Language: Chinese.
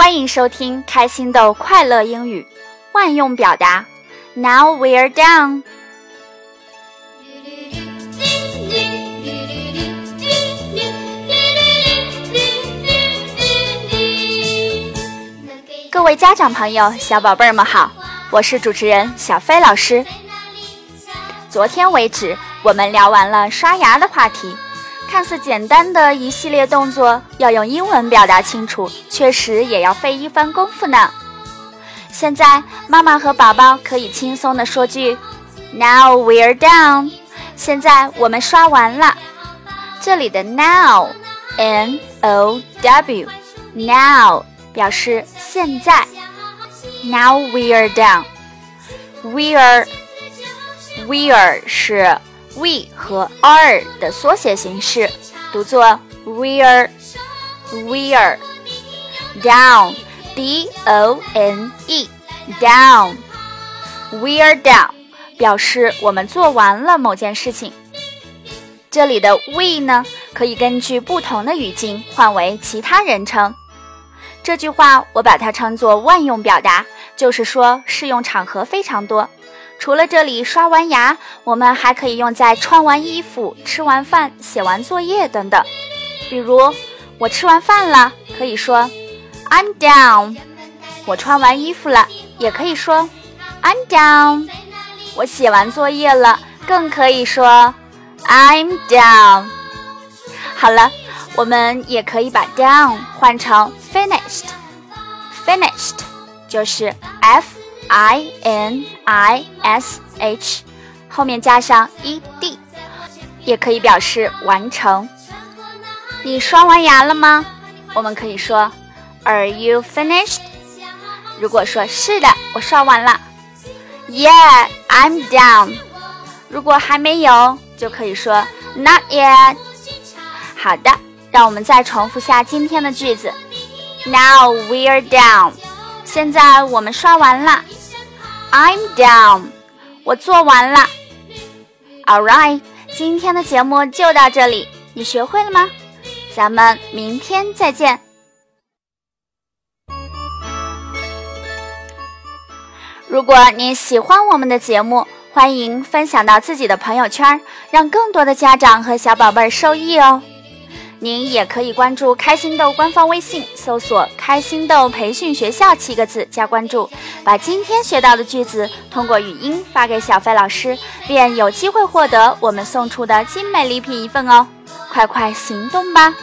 欢迎收听开心豆快乐英语万用表达。Now we're done。各位家长朋友、小宝贝儿们好，我是主持人小飞老师。昨天为止，我们聊完了刷牙的话题。看似简单的一系列动作，要用英文表达清楚，确实也要费一番功夫呢。现在，妈妈和宝宝可以轻松地说句：“Now we're done。”现在我们刷完了。这里的 now，n o w，now 表示现在。Now we're done。We're，we're 是。We 和 are 的缩写形式，读作 we're we're down d o n e down we're down 表示我们做完了某件事情。这里的 we 呢，可以根据不同的语境换为其他人称。这句话我把它称作万用表达，就是说适用场合非常多。除了这里刷完牙，我们还可以用在穿完衣服、吃完饭、写完作业等等。比如，我吃完饭了，可以说 I'm down；我穿完衣服了，也可以说 I'm down；我写完作业了，更可以说 I'm down。好了，我们也可以把 down 换成 finished，finished 就是 f。i n i s h，后面加上 e d，也可以表示完成。你刷完牙了吗？我们可以说 Are you finished？如果说是的，我刷完了。Yeah，I'm done。如果还没有，就可以说 Not yet。好的，让我们再重复下今天的句子。Now we're down。现在我们刷完了。I'm done，我做完了。All right，今天的节目就到这里，你学会了吗？咱们明天再见。如果你喜欢我们的节目，欢迎分享到自己的朋友圈，让更多的家长和小宝贝受益哦。您也可以关注开心豆官方微信，搜索“开心豆培训学校”七个字加关注，把今天学到的句子通过语音发给小飞老师，便有机会获得我们送出的精美礼品一份哦！快快行动吧！